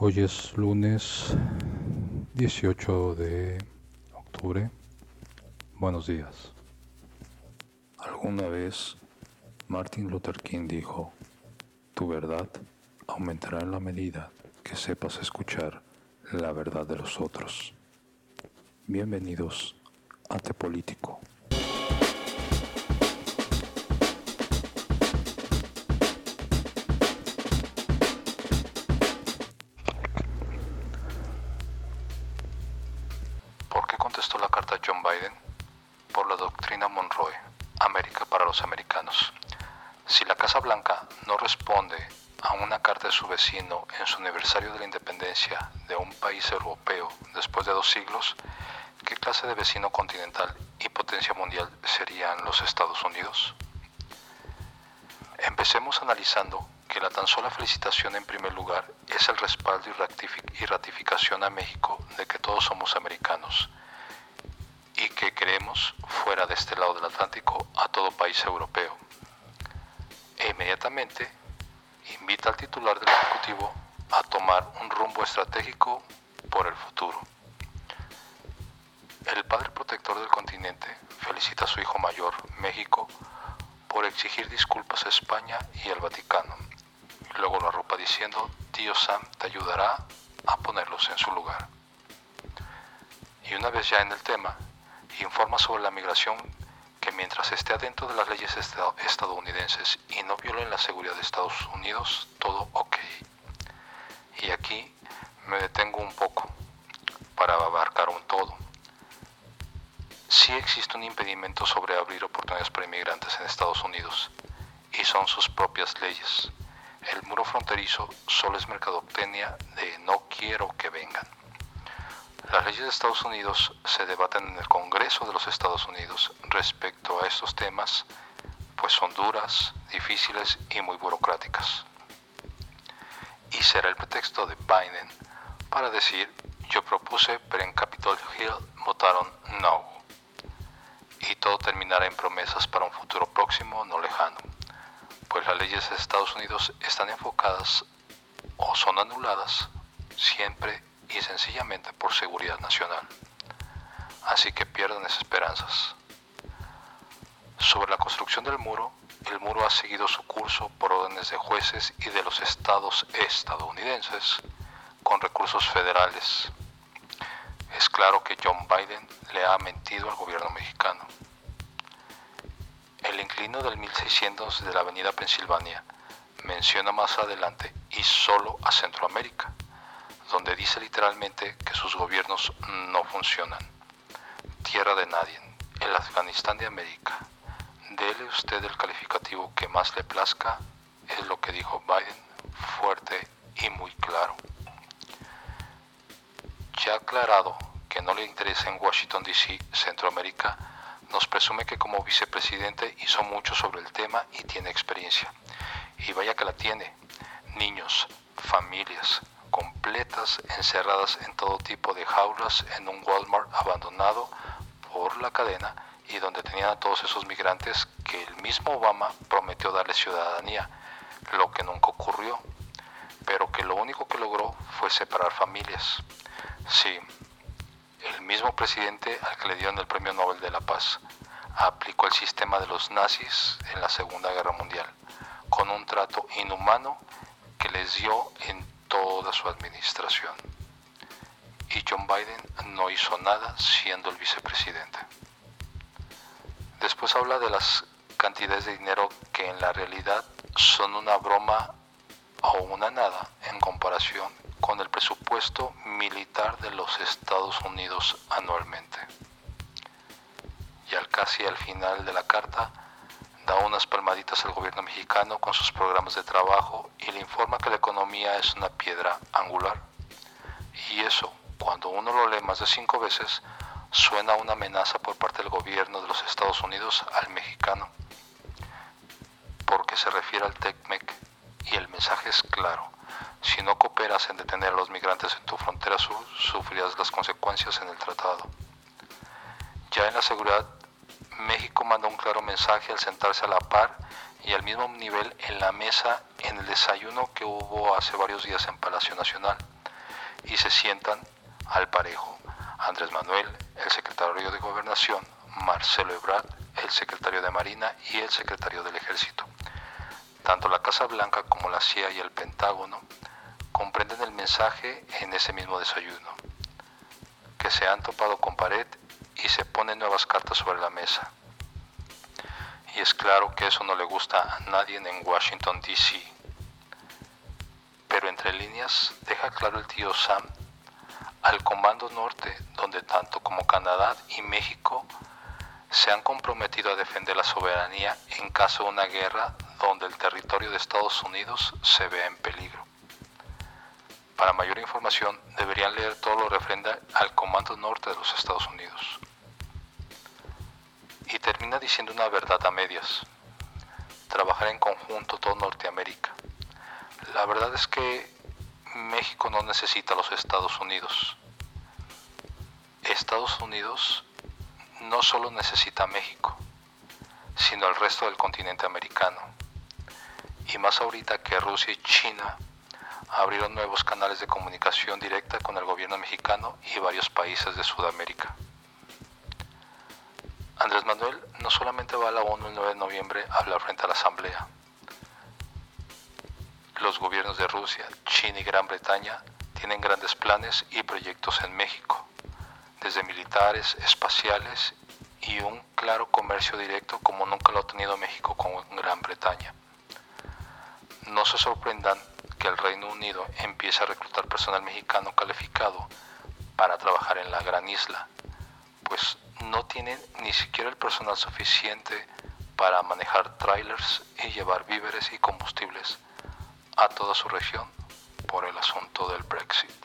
Hoy es lunes 18 de octubre. Buenos días. Alguna vez Martin Luther King dijo, tu verdad aumentará en la medida que sepas escuchar la verdad de los otros. Bienvenidos a Te Político. John Biden por la doctrina Monroe, América para los americanos. Si la Casa Blanca no responde a una carta de su vecino en su aniversario de la independencia de un país europeo después de dos siglos, ¿qué clase de vecino continental y potencia mundial serían los Estados Unidos? Empecemos analizando que la tan sola felicitación en primer lugar es el respaldo y ratificación a México de que todos somos americanos que queremos fuera de este lado del Atlántico a todo país europeo. E inmediatamente invita al titular del Ejecutivo a tomar un rumbo estratégico por el futuro. El padre protector del continente felicita a su hijo mayor, México, por exigir disculpas a España y al Vaticano. luego lo arropa diciendo, tío Sam te ayudará a ponerlos en su lugar. Y una vez ya en el tema, informa sobre la migración que mientras esté adentro de las leyes estadounidenses y no violen la seguridad de Estados Unidos, todo ok. Y aquí me detengo un poco para abarcar un todo. Sí existe un impedimento sobre abrir oportunidades para inmigrantes en Estados Unidos y son sus propias leyes. El muro fronterizo solo es mercadotecnia de no quiero que vengan. Las leyes de Estados Unidos se debaten en el Congreso de los Estados Unidos respecto a estos temas, pues son duras, difíciles y muy burocráticas. Y será el pretexto de Biden para decir yo propuse, pero en Capitol Hill votaron no. Y todo terminará en promesas para un futuro próximo, no lejano, pues las leyes de Estados Unidos están enfocadas o son anuladas siempre y sencillamente por seguridad nacional. Así que pierden esas esperanzas. Sobre la construcción del muro, el muro ha seguido su curso por órdenes de jueces y de los estados estadounidenses con recursos federales. Es claro que John Biden le ha mentido al gobierno mexicano. El inclino del 1600 de la avenida Pensilvania menciona más adelante y solo a Centroamérica donde dice literalmente que sus gobiernos no funcionan. Tierra de nadie, el Afganistán de América. Dele usted el calificativo que más le plazca, es lo que dijo Biden, fuerte y muy claro. Ya aclarado que no le interesa en Washington, D.C., Centroamérica, nos presume que como vicepresidente hizo mucho sobre el tema y tiene experiencia. Y vaya que la tiene. Niños, familias, encerradas en todo tipo de jaulas en un Walmart abandonado por la cadena y donde tenían a todos esos migrantes que el mismo Obama prometió darle ciudadanía, lo que nunca ocurrió, pero que lo único que logró fue separar familias. Sí, el mismo presidente al que le dieron el Premio Nobel de la Paz aplicó el sistema de los nazis en la Segunda Guerra Mundial, con un trato inhumano que les dio en toda su administración. Y John Biden no hizo nada siendo el vicepresidente. Después habla de las cantidades de dinero que en la realidad son una broma o una nada en comparación con el presupuesto militar de los Estados Unidos anualmente. Y al casi al final de la carta, da unas palmaditas al gobierno mexicano con sus programas de trabajo y le informa que la economía es una piedra angular. Y eso, cuando uno lo lee más de cinco veces, suena una amenaza por parte del gobierno de los Estados Unidos al mexicano, porque se refiere al TECMEC y el mensaje es claro. Si no cooperas en detener a los migrantes en tu frontera sur, sufrirás las consecuencias en el tratado. Ya en la seguridad México mandó un claro mensaje al sentarse a la par y al mismo nivel en la mesa en el desayuno que hubo hace varios días en Palacio Nacional, y se sientan al parejo. Andrés Manuel, el secretario de Gobernación, Marcelo Ebrard, el secretario de Marina y el secretario del Ejército. Tanto la Casa Blanca como la CIA y el Pentágono comprenden el mensaje en ese mismo desayuno, que se han topado con pared y se ponen nuevas cartas sobre la mesa. Y es claro que eso no le gusta a nadie en Washington, D.C. Pero entre líneas deja claro el tío Sam al Comando Norte, donde tanto como Canadá y México se han comprometido a defender la soberanía en caso de una guerra donde el territorio de Estados Unidos se vea en peligro. Para mayor información deberían leer todo lo referente al Comando Norte de los Estados Unidos. Termina diciendo una verdad a medias. Trabajar en conjunto todo Norteamérica. La verdad es que México no necesita a los Estados Unidos. Estados Unidos no solo necesita a México, sino al resto del continente americano. Y más ahorita que Rusia y China abrieron nuevos canales de comunicación directa con el gobierno mexicano y varios países de Sudamérica. Andrés Manuel no solamente va a la ONU el 9 de noviembre a hablar frente a la Asamblea. Los gobiernos de Rusia, China y Gran Bretaña tienen grandes planes y proyectos en México desde militares, espaciales y un claro comercio directo como nunca lo ha tenido México con Gran Bretaña. No se sorprendan que el Reino Unido empiece a reclutar personal mexicano calificado para trabajar en la gran isla, pues no tienen ni siquiera el personal suficiente para manejar trailers y llevar víveres y combustibles a toda su región por el asunto del Brexit.